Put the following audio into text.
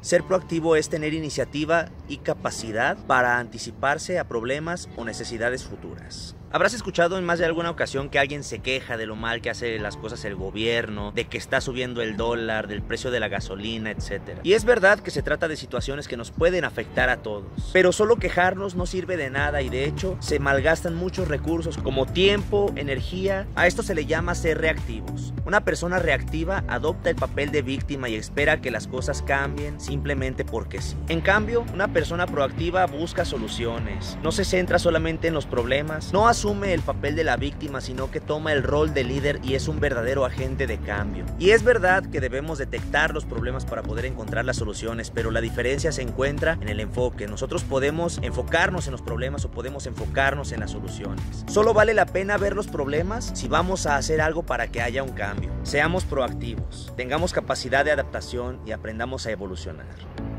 Ser proactivo es tener iniciativa y capacidad para anticiparse a problemas o necesidades futuras. Habrás escuchado en más de alguna ocasión que alguien se queja de lo mal que hace las cosas el gobierno, de que está subiendo el dólar, del precio de la gasolina, etc. Y es verdad que se trata de situaciones que nos pueden afectar a todos. Pero solo quejarnos no sirve de nada y de hecho se malgastan muchos recursos como tiempo, energía. A esto se le llama ser reactivos. Una persona reactiva adopta el papel de víctima y espera que las cosas cambien simplemente porque sí. En cambio, una persona proactiva busca soluciones. No se centra solamente en los problemas, no asume el papel de la víctima, sino que toma el rol de líder y es un verdadero agente de cambio. Y es verdad que debemos detectar los problemas para poder encontrar las soluciones, pero la diferencia se encuentra en el enfoque. Nosotros podemos enfocarnos en los problemas o podemos enfocarnos en las soluciones. Solo vale la pena ver los problemas si vamos a hacer algo para que haya un cambio. Seamos proactivos, tengamos capacidad de adaptación y aprendamos a evolucionar. Palmer.